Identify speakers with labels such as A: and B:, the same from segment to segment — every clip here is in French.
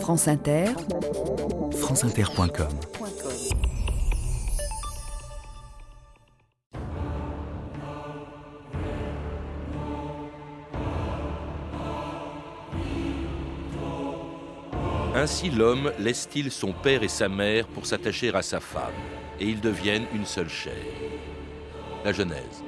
A: France Inter,
B: franceinter.com
C: Ainsi l'homme laisse-t-il son père et sa mère pour s'attacher à sa femme, et ils deviennent une seule chair. La Genèse.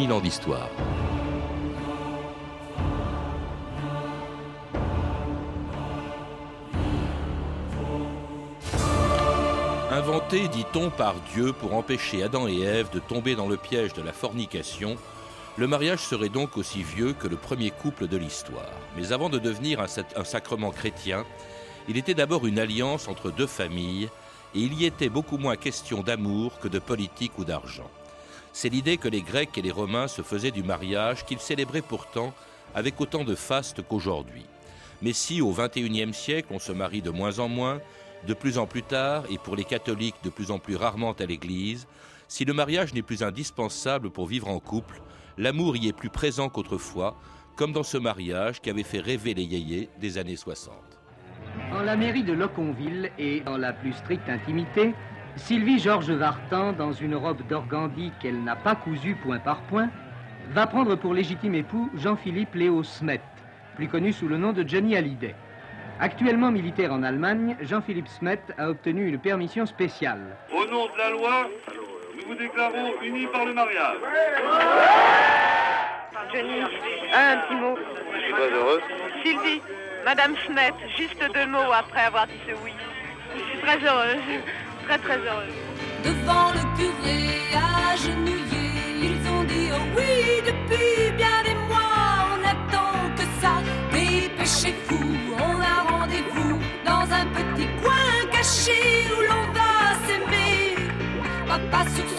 C: 2000 ans d'histoire. Inventé, dit-on, par Dieu pour empêcher Adam et Ève de tomber dans le piège de la fornication, le mariage serait donc aussi vieux que le premier couple de l'histoire. Mais avant de devenir un sacrement chrétien, il était d'abord une alliance entre deux familles, et il y était beaucoup moins question d'amour que de politique ou d'argent. C'est l'idée que les Grecs et les Romains se faisaient du mariage, qu'ils célébraient pourtant avec autant de faste qu'aujourd'hui. Mais si au XXIe siècle on se marie de moins en moins, de plus en plus tard, et pour les catholiques de plus en plus rarement à l'Église, si le mariage n'est plus indispensable pour vivre en couple, l'amour y est plus présent qu'autrefois, comme dans ce mariage qui avait fait rêver les yéyés des années 60.
D: En la mairie de Loconville et dans la plus stricte intimité, Sylvie Georges Vartan, dans une robe d'organdi qu'elle n'a pas cousue point par point, va prendre pour légitime époux Jean-Philippe Léo Smet, plus connu sous le nom de Johnny Hallyday. Actuellement militaire en Allemagne, Jean-Philippe Smet a obtenu une permission spéciale.
E: Au nom de la loi, nous vous déclarons unis par le mariage.
F: Johnny, un petit mot.
E: Je suis très heureuse.
F: Sylvie, Madame Smet, juste deux mots après avoir dit ce oui. Je suis très heureuse très.
G: Devant le curé agenouillé, ils ont dit oh oui depuis bien des mois, on attend que ça. Dépêchez-vous, on a rendez-vous dans un petit coin caché où l'on va s'aimer. Papa sur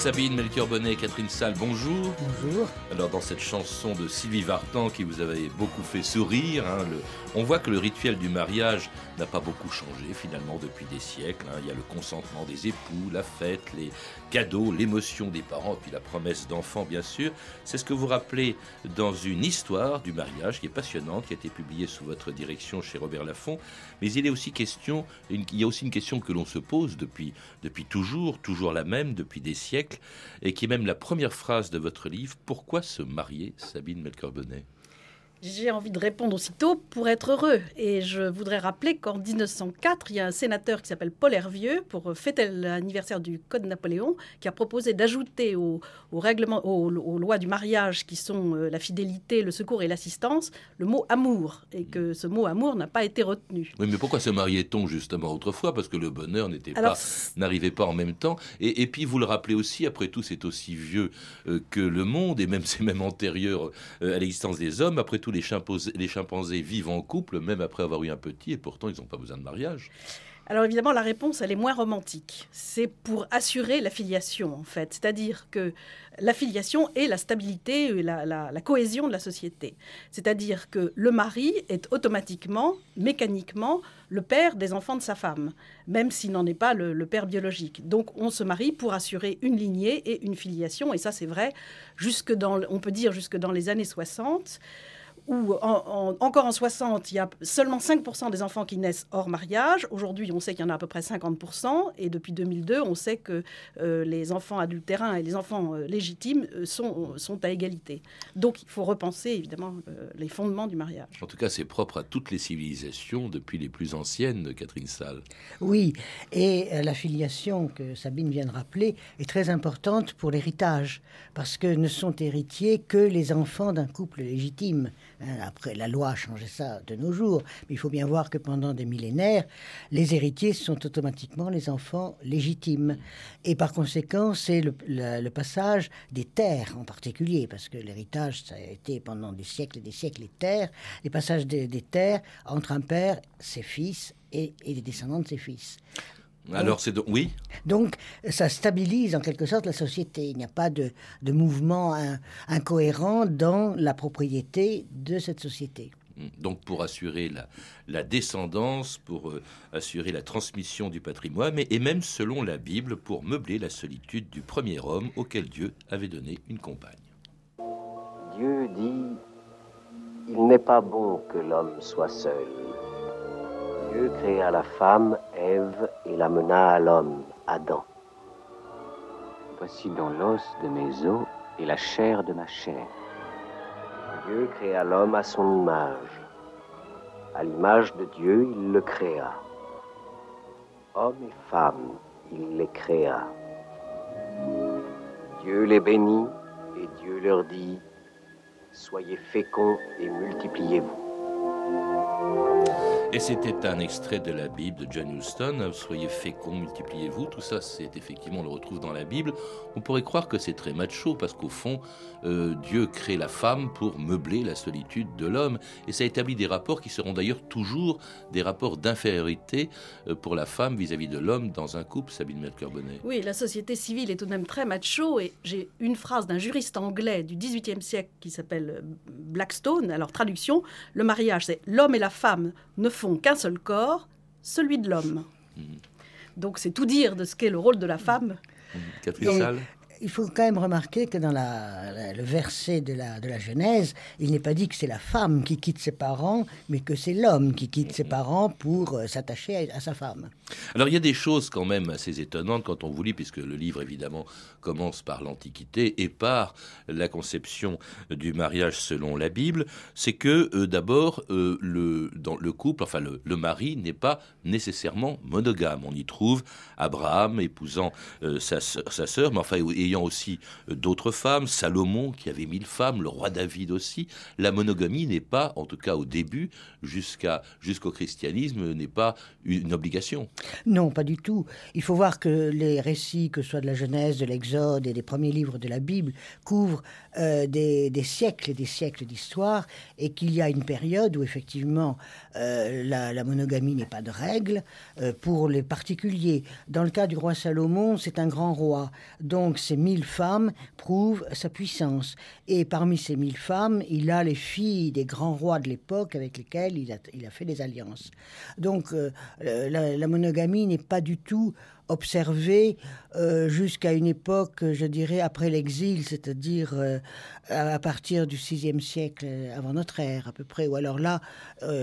C: Sabine Melchior Bonnet et Catherine Salle, bonjour.
H: Bonjour.
C: Alors dans cette chanson de Sylvie Vartan qui vous avait beaucoup fait sourire, hein, le- on voit que le rituel du mariage n'a pas beaucoup changé finalement depuis des siècles. hein. Il y a le consentement des époux, la fête, les cadeaux, l'émotion des parents, puis la promesse d'enfants bien sûr. C'est ce que vous rappelez dans une histoire du mariage qui est passionnante, qui a été publiée sous votre direction chez Robert Laffont. Mais il est aussi question, une- il y a aussi une question que l'on se pose depuis, depuis toujours, toujours la même, depuis des siècles, et qui est même la première phrase de votre livre. Pourquoi se marier, Sabine Melchior-Bonnet
H: J'ai envie de répondre aussitôt pour être heureux. Et je voudrais rappeler qu'en 1904, il y a un sénateur qui s'appelle Paul Hervieux, pour fêter l'anniversaire du Code Napoléon, qui a proposé d'ajouter au, au règlement, aux, aux lois du mariage, qui sont euh, la fidélité, le secours et l'assistance, le mot amour. Et que ce mot amour n'a pas été retenu.
C: Oui, mais pourquoi se mariait-on justement autrefois? Parce que le bonheur n'était
H: Alors,
C: pas, n'arrivait pas en même temps. Et, et puis vous le rappelez aussi, après tout, c'est aussi vieux euh, que le monde, et même c'est même antérieur euh, à l'existence des hommes. Après tout, les chimpanzés, vivent en couple, même après avoir eu un petit, et pourtant ils n'ont pas besoin de mariage.
H: Alors évidemment, la réponse, elle est moins romantique. C'est pour assurer la filiation, en fait. C'est-à-dire que la filiation est la stabilité et la cohésion de la société. C'est-à-dire que le mari est automatiquement, mécaniquement, le père des enfants de sa femme, même s'il n'en est pas le, le père biologique. Donc on se marie pour assurer une lignée et une filiation. Et ça, c'est vrai, jusque dans, on peut dire jusque dans les années 60 où en- en- encore en 60, il y a seulement 5% des enfants qui naissent hors mariage. Aujourd'hui, on sait qu'il y en a à peu près 50%. Et depuis 2002, on sait que euh, les enfants adultérins et les enfants euh, légitimes euh, sont, sont à égalité. Donc, il faut repenser, évidemment, euh, les fondements du mariage.
C: En tout cas, c'est propre à toutes les civilisations, depuis les plus anciennes, Catherine Salle.
I: Oui, et la filiation que Sabine vient de rappeler est très importante pour l'héritage, parce que ne sont héritiers que les enfants d'un couple légitime. Hein, après, la loi a changé ça de nos jours. Mais il faut bien voir que pendant des millénaires, les héritiers sont automatiquement les enfants légitimes. Et par conséquent, c'est le, passage des terres en particulier, parce que l'héritage, ça a été pendant des siècles et des siècles les terres, les passages des, terres entre un père, ses fils et les descendants de ses fils.
C: Alors c'est donc oui.
I: Donc, ça stabilise en quelque sorte la société. Il n'y a pas de, de mouvement in- incohérent dans la propriété de cette société.
C: Donc pour assurer la, la descendance, pour euh, assurer la transmission du patrimoine, mais, et même selon la Bible, pour meubler la solitude du premier homme auquel Dieu avait donné une compagne.
A: Dieu dit, Il n'est pas bon que l'homme soit seul. Dieu créa la femme, Ève, et la mena à l'homme, Adam.
J: Voici dans l'os de mes os et la chair de ma chair.
A: Dieu créa l'homme à son image. À l'image de Dieu, il le créa. Homme et femme, il les créa. Dieu les bénit et Dieu leur dit, Soyez féconds et multipliez-vous.
C: Et c'était un extrait de la Bible de John Huston, Soyez féconds, multipliez-vous. Tout ça, c'est effectivement, on le retrouve dans la Bible. On pourrait croire que c'est très macho, parce qu'au fond, euh, Dieu crée la femme pour meubler la solitude de l'homme. Et ça établit des rapports qui seront d'ailleurs toujours des rapports d'infériorité euh, pour la femme vis-à-vis de l'homme dans un couple, Sabine Mercœur-Bonnet.
H: Oui, la société civile est tout de même très macho et j'ai une phrase d'un juriste anglais du XVIIIe siècle qui s'appelle euh, Blackstone. Alors traduction, le mariage c'est l'homme et la femme ne font qu'un seul corps, celui de l'homme. Donc c'est tout dire de ce qu'est le rôle de la femme.
C: Catherine
I: Et-
C: Salle
I: Il faut quand même remarquer que dans le verset de la, Genèse, il n'est pas dit que c'est la femme qui quitte ses parents, mais que c'est l'homme qui quitte ses parents pour euh, s'attacher à, sa femme.
C: Alors il y a des choses quand même assez étonnantes quand on vous lit, puisque le livre évidemment commence par l'Antiquité et par la conception du mariage selon la Bible, c'est que euh, d'abord euh, le, couple, enfin le, mari n'est pas nécessairement monogame. On y trouve Abraham épousant sa, sa sœur, mais enfin ayant aussi euh, d'autres femmes, Salomon qui avait mille femmes, le roi David aussi. La monogamie n'est pas, en tout cas au début, jusqu'à jusqu'au christianisme, n'est pas une obligation.
I: Non, pas du tout. Il faut voir que les récits, que ce soit de la Genèse, de l'Exode et des premiers livres de la Bible, couvrent euh, des, siècles et des siècles d'histoire, et qu'il y a une période où effectivement euh, la, monogamie n'est pas de règle pour les particuliers. Dans le cas du roi Salomon, c'est un grand roi, donc ces mille femmes prouvent sa puissance. Et parmi ces mille femmes, il a les filles des grands rois de l'époque avec lesquels il a, fait des alliances. Donc euh, la, monogamie n'est pas du tout observée euh, jusqu'à une époque, je dirais, après l'exil, c'est-à-dire euh, à, partir du VIe siècle avant notre ère, à peu près. Ou alors là,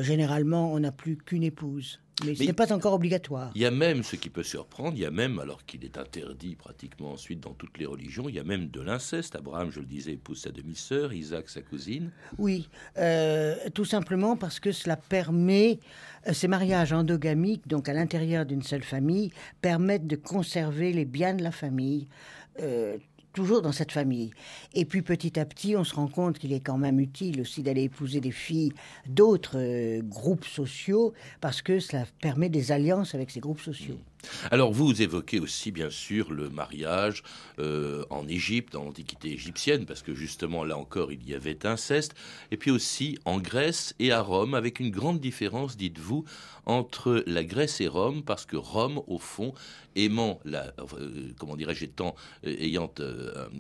I: généralement, on n'a plus qu'une épouse. Mais, ce n'est pas encore obligatoire.
C: Il y a même ce qui peut surprendre, il y a même, alors qu'il est interdit pratiquement ensuite dans toutes les religions, il y a même de l'inceste. Abraham, je le disais, épouse sa demi-sœur, Isaac sa cousine.
I: Oui, euh, tout simplement parce que cela permet, euh, ces mariages endogamiques, donc à l'intérieur d'une seule famille, permettent de conserver les biens de la famille. euh, toujours dans cette famille. Et puis petit à petit, on se rend compte qu'il est quand même utile aussi d'aller épouser des filles d'autres euh, groupes sociaux, parce que cela permet des alliances avec ces groupes sociaux.
C: Alors vous évoquez aussi bien sûr le mariage euh, en Égypte, dans l'Antiquité égyptienne, parce que justement là encore il y avait inceste, et puis aussi en Grèce et à Rome, avec une grande différence, dites-vous, entre la Grèce et Rome, parce que Rome, au fond, aimant la, euh, comment dirais-je, euh, ayant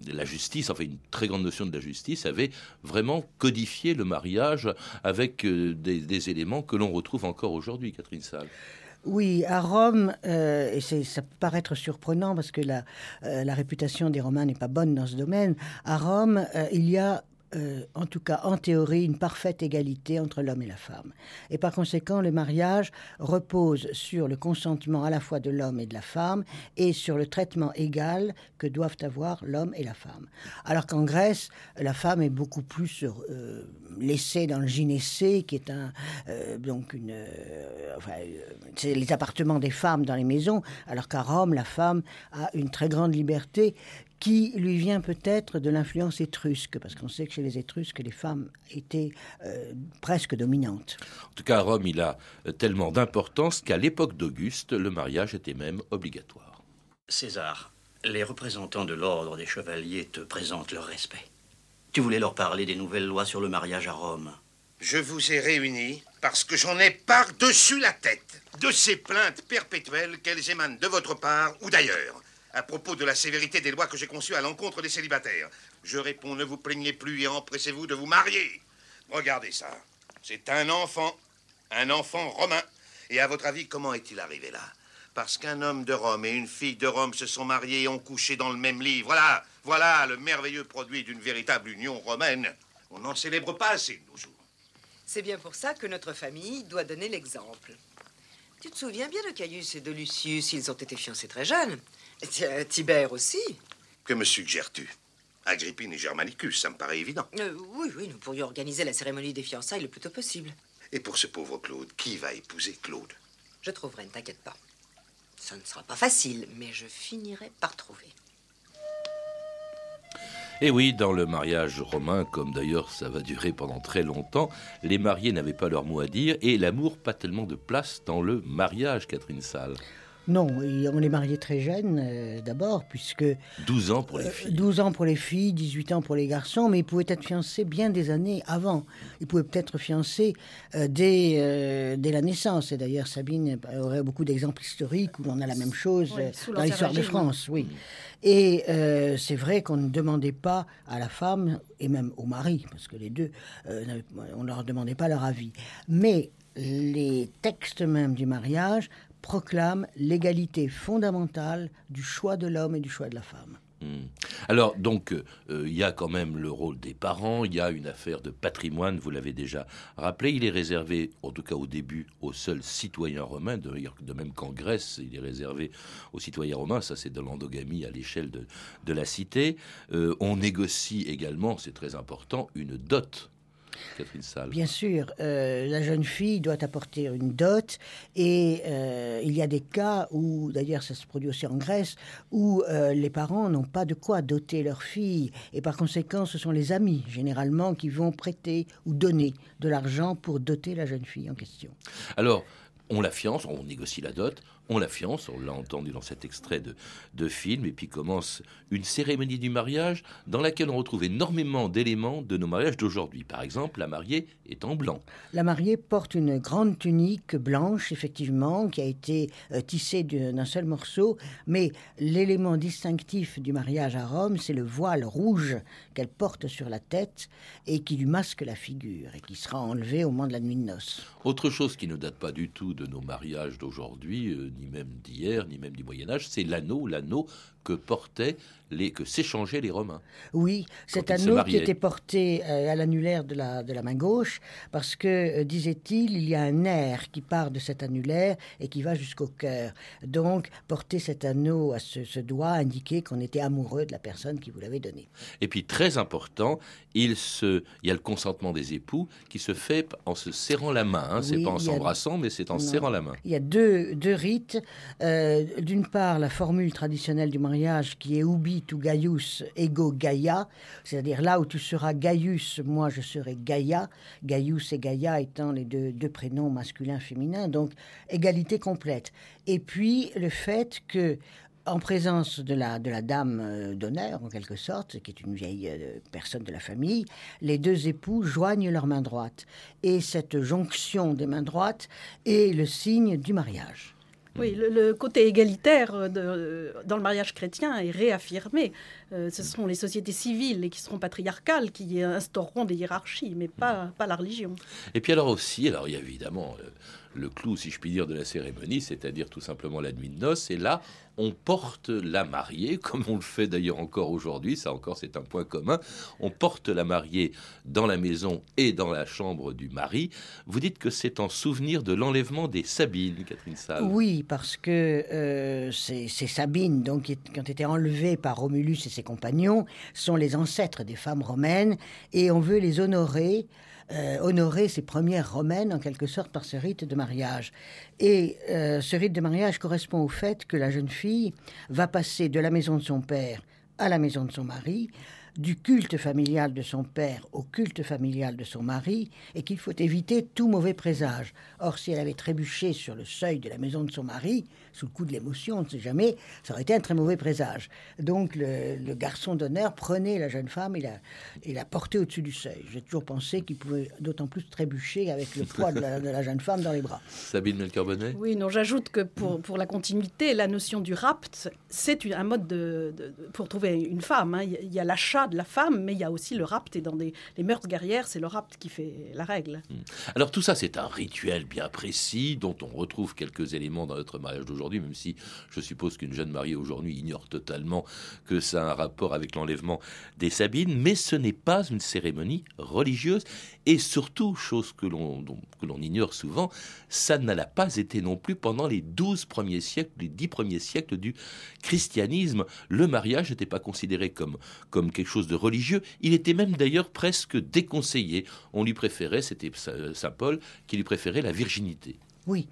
C: la justice, enfin une très grande notion de la justice, avait vraiment codifié le mariage avec des, des éléments que l'on retrouve encore aujourd'hui, Catherine Salle.
I: Oui, à Rome, euh, et ça peut paraître surprenant parce que la, euh, la réputation des Romains n'est pas bonne dans ce domaine, à Rome, euh, il y a, euh, en tout cas en théorie, une parfaite égalité entre l'homme et la femme. Et par conséquent, le mariage repose sur le consentement à la fois de l'homme et de la femme et sur le traitement égal que doivent avoir l'homme et la femme. Alors qu'en Grèce, la femme est beaucoup plus euh, laissée dans le gynécée, qui est un, euh, donc une, c'est les appartements des femmes dans les maisons, alors qu'à Rome, la femme a une très grande liberté qui lui vient peut-être de l'influence étrusque, parce qu'on sait que chez les Étrusques, les femmes étaient euh, presque dominantes.
C: En tout cas, à Rome, il a euh, tellement d'importance qu'à l'époque d'Auguste, le mariage était même obligatoire.
K: César, les représentants de l'ordre des chevaliers te présentent leur respect. Tu voulais leur parler des nouvelles lois sur le mariage à Rome.
L: Je vous ai réunis parce que j'en ai par-dessus la tête de ces plaintes perpétuelles qu'elles émanent de votre part ou d'ailleurs à propos de la sévérité des lois que j'ai conçues à l'encontre des célibataires. Je réponds, ne vous plaignez plus et empressez-vous de vous marier. Regardez ça. C'est un enfant, un enfant romain. Et à votre avis, comment est-il arrivé là? Parce qu'un homme de Rome et une fille de Rome se sont mariés et ont couché dans le même lit. Voilà, voilà le merveilleux produit d'une véritable union romaine. On n'en célèbre pas assez de nos jours.
M: C'est bien pour ça que notre famille doit donner l'exemple. Tu te souviens bien de Caius et de Lucius, ils ont été fiancés très jeunes. Tiens, Tibère aussi.
L: Que me suggères-tu? Agrippine et Germanicus, ça me paraît évident.
M: Euh, oui, oui, nous pourrions organiser la cérémonie des fiançailles le plus tôt possible.
L: Et pour ce pauvre Claude, qui va épouser Claude?
M: Je trouverai, ne t'inquiète pas. Ça ne sera pas facile, mais je finirai par trouver.
C: Et oui, dans le mariage romain, comme d'ailleurs ça va durer pendant très longtemps, les mariés n'avaient pas leur mot à dire et l'amour pas tellement de place dans le mariage, Catherine Salle.
I: Non, et on est marié très jeune euh, d'abord, puisque
C: 12 ans pour les
I: euh,
C: filles.
I: 12 ans pour les filles, 18 ans pour les garçons, mais ils pouvaient être fiancés bien des années avant. Ils pouvaient peut-être fiancés euh, dès, euh, dès la naissance. Et d'ailleurs, Sabine aurait beaucoup d'exemples historiques où on a la même chose
H: Oui,
I: euh, dans l'histoire de France. Oui. Et euh, c'est vrai qu'on ne demandait pas à la femme, et même au mari, parce que les deux, euh, on ne leur demandait pas leur avis. Mais les textes même du mariage proclament l'égalité fondamentale du choix de l'homme et du choix de la femme.
C: Hmm. Alors, donc, euh, il y a quand même le rôle des parents, il y a une affaire de patrimoine, vous l'avez déjà rappelé, il est réservé, en tout cas au début, aux seuls citoyens romains, de même qu'en Grèce, il est réservé aux citoyens romains, ça c'est de l'endogamie à l'échelle de, de la cité. Euh, on négocie également, c'est très important, une dot. Catherine Salle.
I: Bien sûr, euh, la jeune fille doit apporter une dot et euh, il y a des cas où, d'ailleurs ça se produit aussi en Grèce, où euh, les parents n'ont pas de quoi doter leur fille et par conséquent ce sont les amis généralement qui vont prêter ou donner de l'argent pour doter la jeune fille en question.
C: Alors, on la fiance, on négocie la dot, on la fiance, on l'a entendu dans cet extrait de, de film, et puis commence une cérémonie du mariage dans laquelle on retrouve énormément d'éléments de nos mariages d'aujourd'hui. Par exemple, la mariée est en blanc.
I: La mariée porte une grande tunique blanche, effectivement, qui a été euh, tissée d'un seul morceau, mais l'élément distinctif du mariage à Rome, c'est le voile rouge qu'elle porte sur la tête et qui lui masque la figure et qui sera enlevé au moment de la nuit de noces.
C: Autre chose qui ne date pas du tout de nos mariages d'aujourd'hui, euh, ni même d'hier, ni même du Moyen Âge, c'est l'anneau, l'anneau que portaient les, que s'échangeaient les Romains.
I: Oui, cet anneau qui était porté euh, à l'annulaire de la, de la main gauche, parce que, euh, disait-il, il y a un nerf qui part de cet annulaire et qui va jusqu'au cœur. Donc, porter cet anneau à ce, ce doigt indiquait qu'on était amoureux de la personne qui vous l'avait donné.
C: Et puis très important, il, se, il y a le consentement des époux qui se fait en se serrant la main. Hein. c'est
I: Oui,
C: pas en
I: a-
C: s'embrassant, mais c'est en
I: Non.
C: serrant la main.
I: Il y a deux, deux rites. Euh, D'une part, la formule traditionnelle du mariage qui est ubi tu Gaius ego Gaia, c'est-à-dire là où tu seras Gaius, moi je serai Gaia. Gaius et Gaia étant les deux, prénoms masculins féminins, donc égalité complète. Et puis le fait que en présence de la, de la dame euh, d'honneur, en quelque sorte, qui est une vieille euh, personne de la famille, les deux époux joignent leurs mains droites. Et cette jonction des mains droites est le signe du mariage.
H: Oui, le, côté égalitaire euh, euh, dans le mariage chrétien est réaffirmé. Euh, ce seront les sociétés civiles et qui seront patriarcales qui instaureront des hiérarchies, mais pas, pas la religion.
C: Et puis alors aussi, alors il y a évidemment le clou, si je puis dire, de la cérémonie, c'est-à-dire tout simplement la nuit de noces. Et là, on porte la mariée, comme on le fait d'ailleurs encore aujourd'hui, ça encore c'est un point commun, on porte la mariée dans la maison et dans la chambre du mari. Vous dites que c'est en souvenir de l'enlèvement des Sabines, Catherine Salle.
I: Oui, parce que euh, c'est c'est Sabine, donc, qui, qui ont été enlevées par Romulus et ses compagnons, sont les ancêtres des femmes romaines, et on veut les honorer, euh, honorer ces premières romaines, en quelque sorte, par ce rite de mariage. Et euh, ce rite de mariage correspond au fait que la jeune fille va passer de la maison de son père à la maison de son mari, du culte familial de son père au culte familial de son mari, et qu'il faut éviter tout mauvais présage. Or, si elle avait trébuché sur le seuil de la maison de son mari, sous le coup de l'émotion, on ne sait jamais, ça aurait été un très mauvais présage. Donc, le, le garçon d'honneur prenait la jeune femme et la, et la portait au-dessus du seuil. J'ai toujours pensé qu'il pouvait d'autant plus trébucher avec le poids de la, de la jeune femme dans les bras.
C: Sabine Melchior-Bonnet
H: Oui, non, j'ajoute que pour, pour la continuité, la notion du rapt, c'est un mode de, pour trouver une femme. hein. Il y a- il de la femme, mais il y a aussi le rapt. Et dans les mœurs guerrières, c'est le rapt qui fait la règle.
C: Alors tout ça, c'est un rituel bien précis dont on retrouve quelques éléments dans notre mariage d'aujourd'hui, même si je suppose qu'une jeune mariée aujourd'hui ignore totalement que ça a un rapport avec l'enlèvement des Sabines. Mais ce n'est pas une cérémonie religieuse et surtout, chose que l'on dont- que l'on ignore souvent, ça n'a pas été non plus pendant les 12 premiers siècles, les 10 premiers siècles du christianisme. Le mariage n'était pas considéré comme, comme quelque chose de religieux. Il était même d'ailleurs presque déconseillé. On lui préférait, c'était Saint Saint Paul, qui lui préférait la virginité.
I: Oui,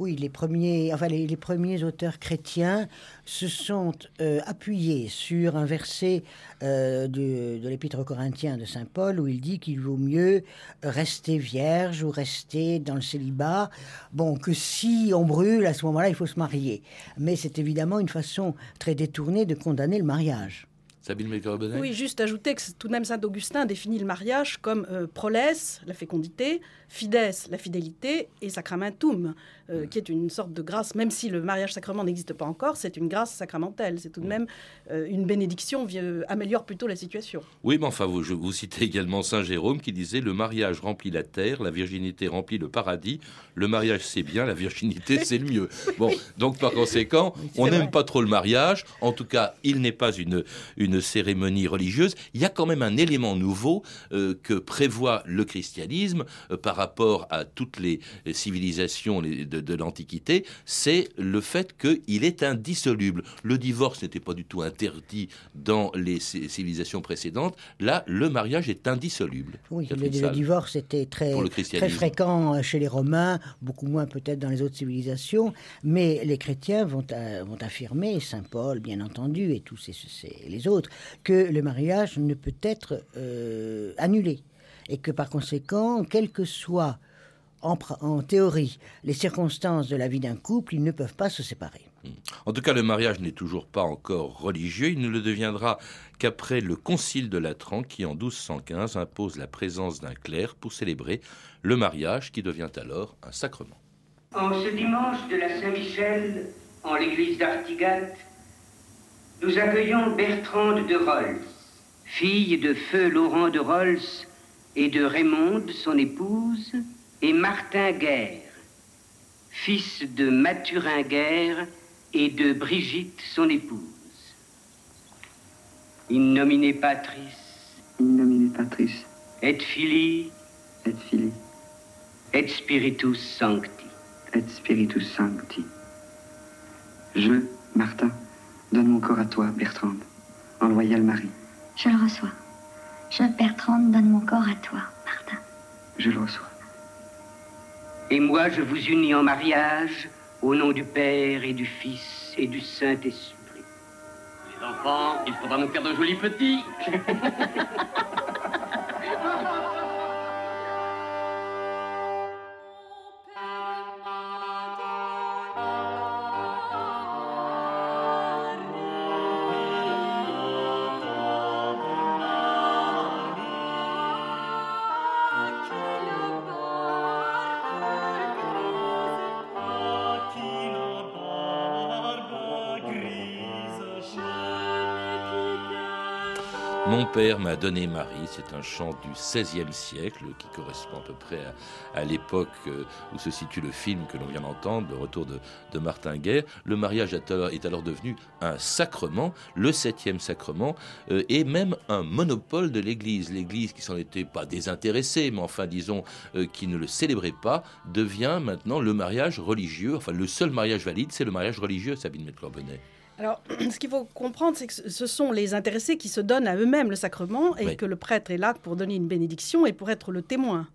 I: oui, les premiers, enfin, les, les premiers auteurs chrétiens se sont euh, appuyés sur un verset euh, de, de l'Épître aux Corinthiens de Saint Paul où il dit qu'il vaut mieux rester vierge ou rester dans le célibat. Bon, que si on brûle, à ce moment-là, il faut se marier. Mais c'est évidemment une façon très détournée de condamner le mariage.
C: Sabine
H: Oui, juste ajouter que tout de même Saint Augustin définit le mariage comme euh, prolesse, la fécondité, fides, la fidélité, et sacramentum, euh, qui est une sorte de grâce, même si le mariage sacrement n'existe pas encore, c'est une grâce sacramentelle. C'est tout de même euh, une bénédiction, vieux- améliore plutôt la situation.
C: Oui, mais enfin, vous, je, vous citez également Saint Jérôme qui disait Le mariage remplit la terre, la virginité remplit le paradis. Le mariage, c'est bien, la virginité, c'est le mieux. Bon, donc par conséquent, on n'aime pas trop le mariage. En tout cas, il n'est pas une, une cérémonie religieuse. Il y a quand même un élément nouveau euh, que prévoit le christianisme euh, par rapport à toutes les civilisations de, de l'Antiquité c'est le fait qu'il est indissoluble. Le divorce n'était pas du tout interdit dans les ci- civilisations précédentes. Là, le mariage est indissoluble.
I: Oui, le, divorce était très, très fréquent euh, chez les Romains, beaucoup moins peut-être dans les autres civilisations, mais les chrétiens vont, vont affirmer, Saint Paul bien entendu, et tous ces, ces- les autres, que le mariage ne peut être euh, annulé, et que par conséquent, quelles que soient en, en théorie les circonstances de la vie d'un couple, ils ne peuvent pas se séparer.
C: En tout cas, le mariage n'est toujours pas encore religieux. Il ne le deviendra qu'après le Concile de Latran qui, en 1215, impose la présence d'un clerc pour célébrer le mariage qui devient alors un sacrement.
N: En ce dimanche de la Saint-Michel, en l'église d'Artigat, nous accueillons Bertrande de Rolls, fille de feu Laurent de Rolls et de Raymonde, son épouse, et Martin Guerre, fils de Mathurin Guerre et de Brigitte, son épouse. In nomine Patris,
O: In nomine Patris,
N: et Filii,
O: et Filii,
N: et Spiritus Sancti.
O: et Spiritus Sancti. Je, Martin, donne mon corps à toi, Bertrande, en loyal mari.
P: Je le reçois. Je, Bertrande, donne mon corps à toi, Martin.
O: Je le reçois.
N: Et moi, je vous unis en mariage au nom du Père et du Fils et du Saint-Esprit.
Q: Les enfants, il faudra nous faire de jolis petits.
C: Mon père m'a donné Marie, c'est un chant du XVIe siècle qui correspond à peu près à, l'époque euh, où se situe le film que l'on vient d'entendre, le retour de, Martin Guerre. Le mariage est alors, devenu un sacrement, le septième sacrement, euh, et même un monopole de l'Église. L'Église qui s'en était pas désintéressée, mais enfin disons euh, qui ne le célébrait pas, devient maintenant le mariage religieux. Enfin, le seul mariage valide, c'est le mariage religieux, Sabine Metclor-Bonnet.
H: Alors, ce qu'il faut comprendre, c'est que ce- sont les intéressés qui se donnent à eux-mêmes le sacrement et
C: Oui.
H: que le prêtre est là pour donner une bénédiction et pour être le témoin.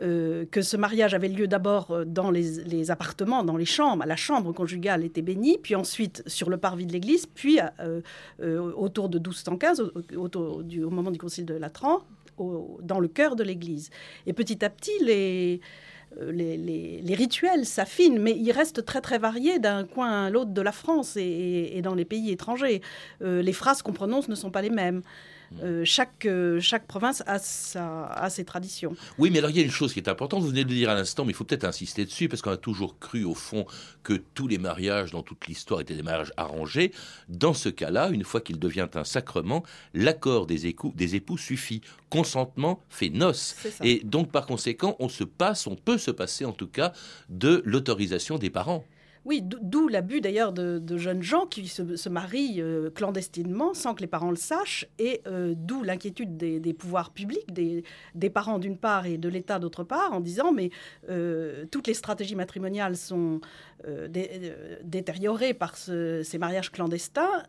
H: euh, que ce mariage avait lieu d'abord euh, dans les, les appartements, dans les chambres, la chambre conjugale était bénie, puis ensuite sur le parvis de l'église, puis euh, euh, autour de 1215, au, autour du- au moment du concile de Latran, au- dans le cœur de l'église. Et petit à petit, les, les, les- rituels s'affinent, mais ils restent très très variés d'un coin à l'autre de la France et dans les pays étrangers. Euh, les phrases qu'on prononce ne sont pas les mêmes. Euh, chaque, euh, chaque province a, sa- a ses traditions.
C: Oui, mais alors il y a une chose qui est importante, vous venez de le dire à l'instant, mais il faut peut-être insister dessus, parce qu'on a toujours cru au fond que tous les mariages dans toute l'histoire étaient des mariages arrangés. Dans ce cas-là, une fois qu'il devient un sacrement, l'accord des, écou- des époux suffit. Consentement fait noce. Et donc par conséquent, on se passe, on peut se passer en tout cas de l'autorisation des parents.
H: Oui, d'o- d'où l'abus d'ailleurs de, de jeunes gens qui se, se marient euh, clandestinement sans que les parents le sachent, et euh, d'où l'inquiétude des, des pouvoirs publics, des, des parents d'une part et de l'État d'autre part, en disant mais euh, toutes les stratégies matrimoniales sont dé- détériorées par ce- ces mariages clandestins.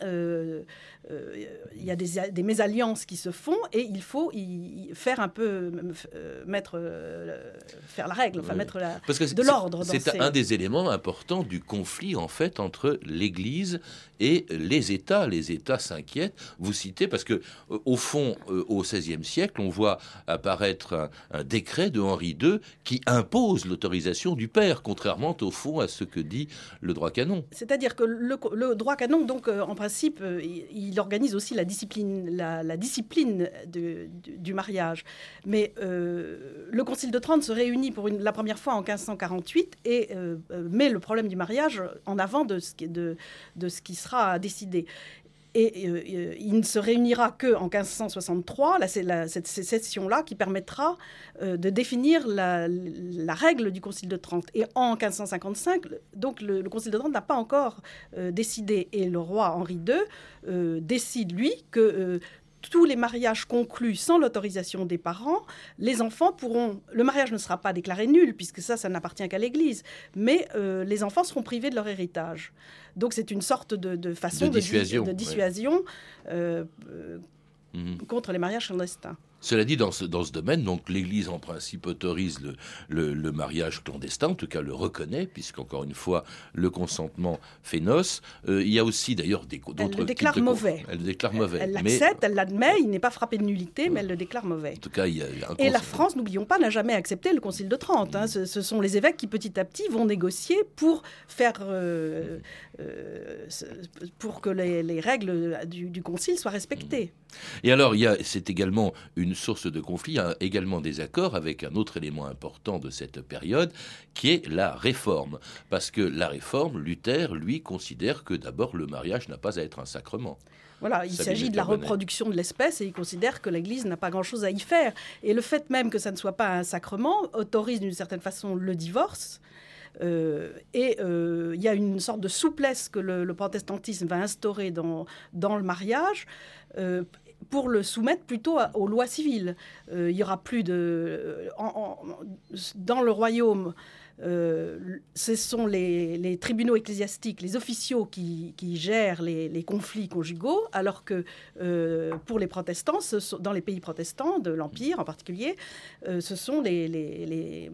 H: Il y a des, des mésalliances qui se font, et il faut y, y faire un peu mettre faire la règle, enfin
C: Oui.
H: mettre la,
C: Parce que
H: de l'ordre.
C: C'est
H: ces-
C: un des éléments importants du conflit en fait entre l'Église et les États. Les États s'inquiètent. Vous citez parce que euh, au fond, euh, au XVIe siècle, on voit apparaître un, décret de Henri II qui impose l'autorisation du père, contrairement au fond à ce que dit le droit canon.
H: C'est-à-dire que le, droit canon, donc euh, en principe, il, organise aussi la discipline, la, discipline du, mariage. Mais le Concile de Trente se réunit pour la première fois en 1548 et met le problème du mariage en avant de ce qui, sera décidé. Et euh, euh, il ne se réunira que en 1563, là, la- cette session-là qui permettra euh, de définir la, règle du Concile de Trente. Et en 1555, le- donc le, le Concile de Trente n'a pas encore décidé, et le roi Henri II décide, lui, que tous les mariages conclus sans l'autorisation des parents, les enfants pourront... Le mariage ne sera pas déclaré nul, puisque ça, ça n'appartient qu'à l'Église, mais euh, les enfants seront privés de leur héritage. Donc c'est une sorte de, de façon
C: De
H: de, di-
C: dissuasion, ouais.
H: euh, euh,
C: Mhm.
H: contre les mariages clandestins.
C: Cela dit, dans ce, dans ce domaine, donc l'Église en principe autorise le, le- le mariage clandestin, en tout cas le reconnaît, puisqu'encore une fois, le consentement fait noce. Euh, il y a aussi d'ailleurs d'autres
H: Elle le déclare mauvais.
C: Elle le déclare mauvais.
H: Elle l'accepte, elle l'admet, il n'est pas frappé de nullité, mais elle le déclare mauvais.
C: en tout cas, il y a un
H: Et la France, n'oublions pas, n'a jamais accepté le Concile de Trente. hein. Ce, ce sont les évêques qui, petit à petit, vont négocier pour faire, euh, euh, pour que les, les règles du, du Concile soient respectées.
C: Et alors, il y a, c'est également une source de conflit, a également des accords avec un autre élément important de cette période, qui est la réforme. Parce que la réforme, Luther, lui, considère que d'abord le mariage n'a pas à être un sacrement.
H: Voilà, il s'agit de la reproduction de l'espèce et il considère que l'Église n'a pas grand-chose à y faire. Et le fait même que ça ne soit pas un sacrement autorise d'une certaine façon le divorce. Euh, et euh, il y a une sorte de souplesse que le, le protestantisme va instaurer dans, dans le mariage. euh, pour le soumettre plutôt aux lois civiles. Euh, il y aura plus de... dans le royaume, euh, ce sont les, les tribunaux ecclésiastiques, les officiaux qui, qui gèrent les, les conflits conjugaux, alors que euh, pour les protestants, ce sont- dans les pays protestants, de l'Empire en particulier, euh, ce sont les,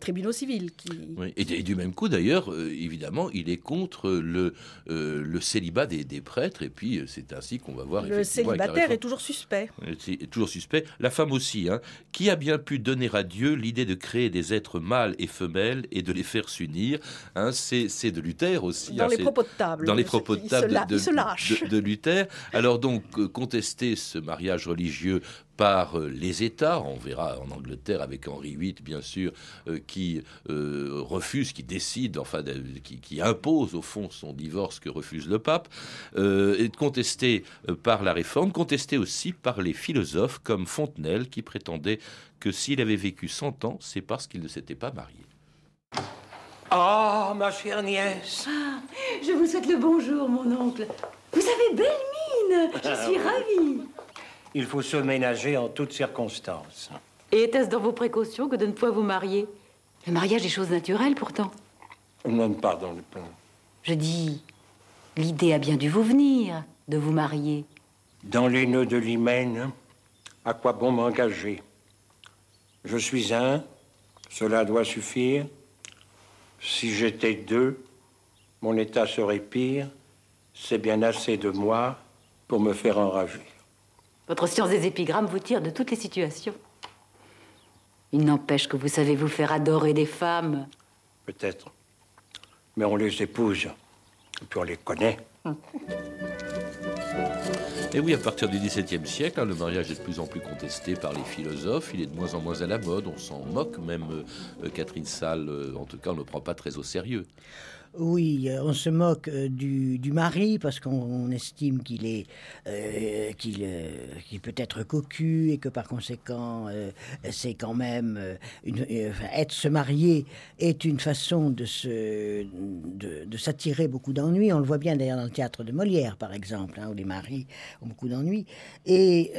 H: tribunaux civils qui...
C: Oui, Et, et du même coup, d'ailleurs, évidemment, il est contre le, le célibat des, des prêtres, et puis c'est ainsi qu'on va voir.
H: Le célibataire est toujours suspect.
C: C'est toujours suspect. La femme aussi. Hein. Qui a bien pu donner à Dieu l'idée de créer des êtres mâles et femelles et de les faire s'unir hein, C'est de Luther aussi.
H: Dans
C: hein,
H: les propos de table.
C: Dans les propos de table de,
H: lâche.
C: de- de Luther. Alors donc, euh, contester ce mariage religieux par euh, les États, on verra en Angleterre avec Henri VIII, bien sûr, euh, qui euh, refuse, qui décide, enfin, de- qui, qui impose au fond son divorce que refuse le pape, euh, et contesté par la Réforme, contesté aussi par les philosophes comme Fontenelle, qui prétendait que s'il avait vécu 100 ans, c'est parce qu'il ne s'était pas marié.
R: Ah, ma chère nièce.
S: Je vous souhaite le bonjour, mon oncle. Vous avez belle mine. Je
R: Ah,
S: suis
R: oui.
S: ravie.
R: Il faut se ménager en toutes circonstances.
S: Et était-ce dans vos précautions que de ne pas vous marier? Le mariage est chose naturelle, pourtant.
R: Non, pardon. pardon.
S: Je dis, l'idée a bien dû vous venir de vous marier.
R: Dans les nœuds de l'hymen, à quoi bon m'engager? Je suis un Cela doit suffire. Si j'étais deux, mon état serait pire. C'est bien assez de moi pour me faire enrager.
S: Votre science des épigrammes vous tire de toutes les situations. Il n'empêche que vous savez vous faire adorer des femmes.
R: Peut-être. Mais on les épouse. Et puis on les connaît.
C: Et oui, à partir du XVIIe siècle, hein, le mariage est de plus en plus contesté par les philosophes. Il est de moins en moins à la mode. On s'en moque. Même euh, Catherine Salle, euh, en tout cas, on ne le prend pas très au sérieux.
I: Oui, euh, on se moque euh, du, du mari parce qu'on on estime qu'il est, euh, qu'il, peut être cocu et que par conséquent, c'est quand même être se marier est une façon de se, de, de s'attirer beaucoup d'ennuis. On le voit bien d'ailleurs dans le théâtre de Molière, par exemple, hein, où les maris ont beaucoup d'ennuis. Et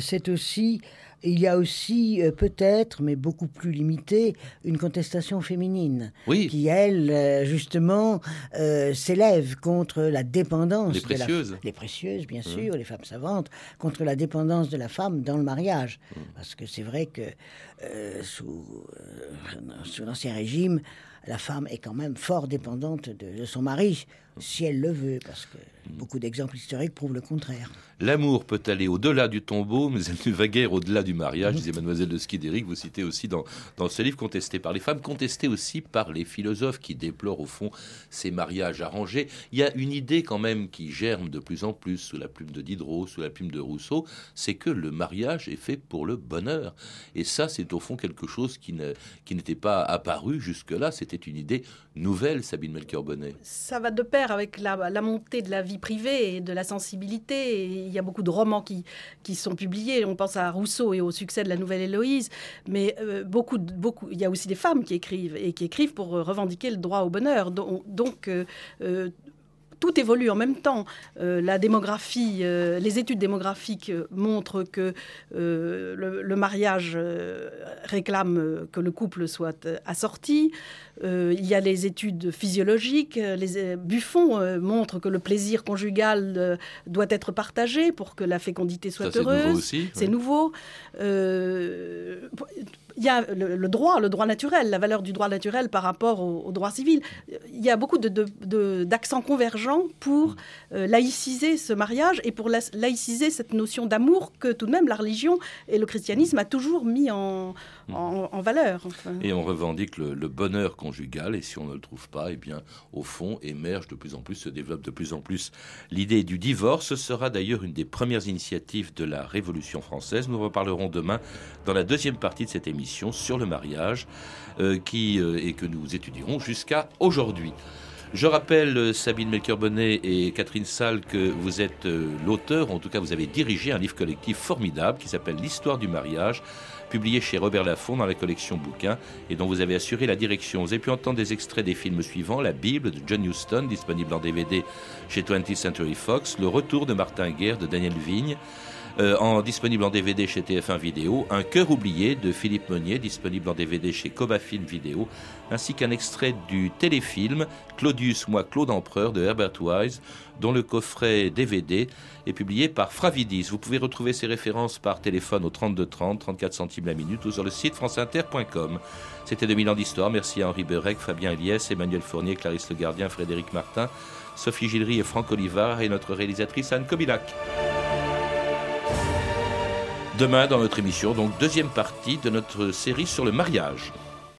I: c'est aussi il y a aussi euh, peut-être, mais beaucoup plus limité, une contestation féminine
C: Oui.
I: qui, elle, euh, justement, euh, s'élève contre la dépendance.
C: Les
I: de la-
C: précieuses.
I: les précieuses, bien
C: Mmh.
I: sûr, les femmes savantes, contre la dépendance de la femme dans le mariage.
C: Mmh.
I: Parce que c'est vrai que sous, sous l'Ancien Régime, la femme est quand même fort dépendante de, de son mari, si elle le veut, parce que
C: Mmh.
I: beaucoup d'exemples historiques prouvent le contraire.
C: L'amour peut aller au-delà du tombeau, mais elle ne va guère au-delà du mariage, disait Mademoiselle de Skideric. Vous citez aussi dans, dans ce livre contesté par les femmes, contesté aussi par les philosophes qui déplorent au fond ces mariages arrangés. Il y a une idée quand même qui germe de plus en plus sous la plume de Diderot, sous la plume de Rousseau, c'est que le mariage est fait pour le bonheur. Et ça, c'est au fond quelque chose qui ne- qui n'était pas apparu jusque-là. C'était une idée nouvelle, Sabine Melchior-Bonnet.
H: Ça va de pair avec la, montée de la vie privée et de la sensibilité. Il y a beaucoup de romans qui, sont publiés. On pense à Rousseau et au succès de la Nouvelle Héloïse. Mais euh, beaucoup, beaucoup, il y a aussi des femmes qui écrivent et qui écrivent pour euh, revendiquer le droit au bonheur. Donc, euh, tout évolue en même temps. La démographie, les études démographiques montrent que le, mariage réclame que le couple soit assorti. Euh, il y a les études physiologiques. euh, Les, euh, Buffon euh, montre que le plaisir conjugal euh, doit être partagé pour que la fécondité soit
C: Ça, c'est nouveau
H: heureuse.
C: aussi,
H: C'est nouveau. Il y a le, le droit, le droit naturel, la valeur du droit naturel par rapport au, au droit civil. Il y a beaucoup de- de- de- d'accents convergents pour euh, laïciser ce mariage et pour la- laïciser cette notion d'amour que tout de même la religion et le christianisme a toujours mis en, en- en valeur. enfin.
C: Et on revendique le, le bonheur conjugal, et si on ne le trouve pas, eh bien, au fond, émerge de plus en plus, se développe de plus en plus l'idée du divorce. Ce sera d'ailleurs une des premières initiatives de la Révolution française. Nous reparlerons demain dans la deuxième partie de cette émission sur le mariage, euh, qui, euh, et que nous étudierons jusqu'à aujourd'hui. Je rappelle, euh, Sabine Melchior-Bonnet et Catherine Salle, que vous êtes euh, l'auteur, en tout cas vous avez dirigé un livre collectif formidable qui s'appelle L'histoire du mariage, publié chez Robert Laffont dans la collection bouquins et dont vous avez assuré la direction. Vous avez pu entendre des extraits des films suivants La Bible de John Huston, disponible en DVD chez 20th Century Fox, Le Retour de Martin Guerre de Daniel Vigne, euh, en, disponible en DVD chez TF1 Vidéo, Un cœur oublié de Philippe Monnier, disponible en DVD chez Coba Film Vidéo, ainsi qu'un extrait du téléfilm Claudius, moi Claude Empereur de Herbert Wise, dont le coffret DVD est publié par Fravidis. Vous pouvez retrouver ces références par téléphone au 32 30, 34 centimes la minute ou sur le site franceinter.com. C'était 2000 ans d'histoire. Merci à Henri Berec, Fabien Eliès, Emmanuel Fournier, Clarisse Le Gardien, Frédéric Martin, Sophie Gillery et Franck Olivard et notre réalisatrice Anne Kobilac. Demain, dans notre émission, donc deuxième partie de notre série sur le mariage.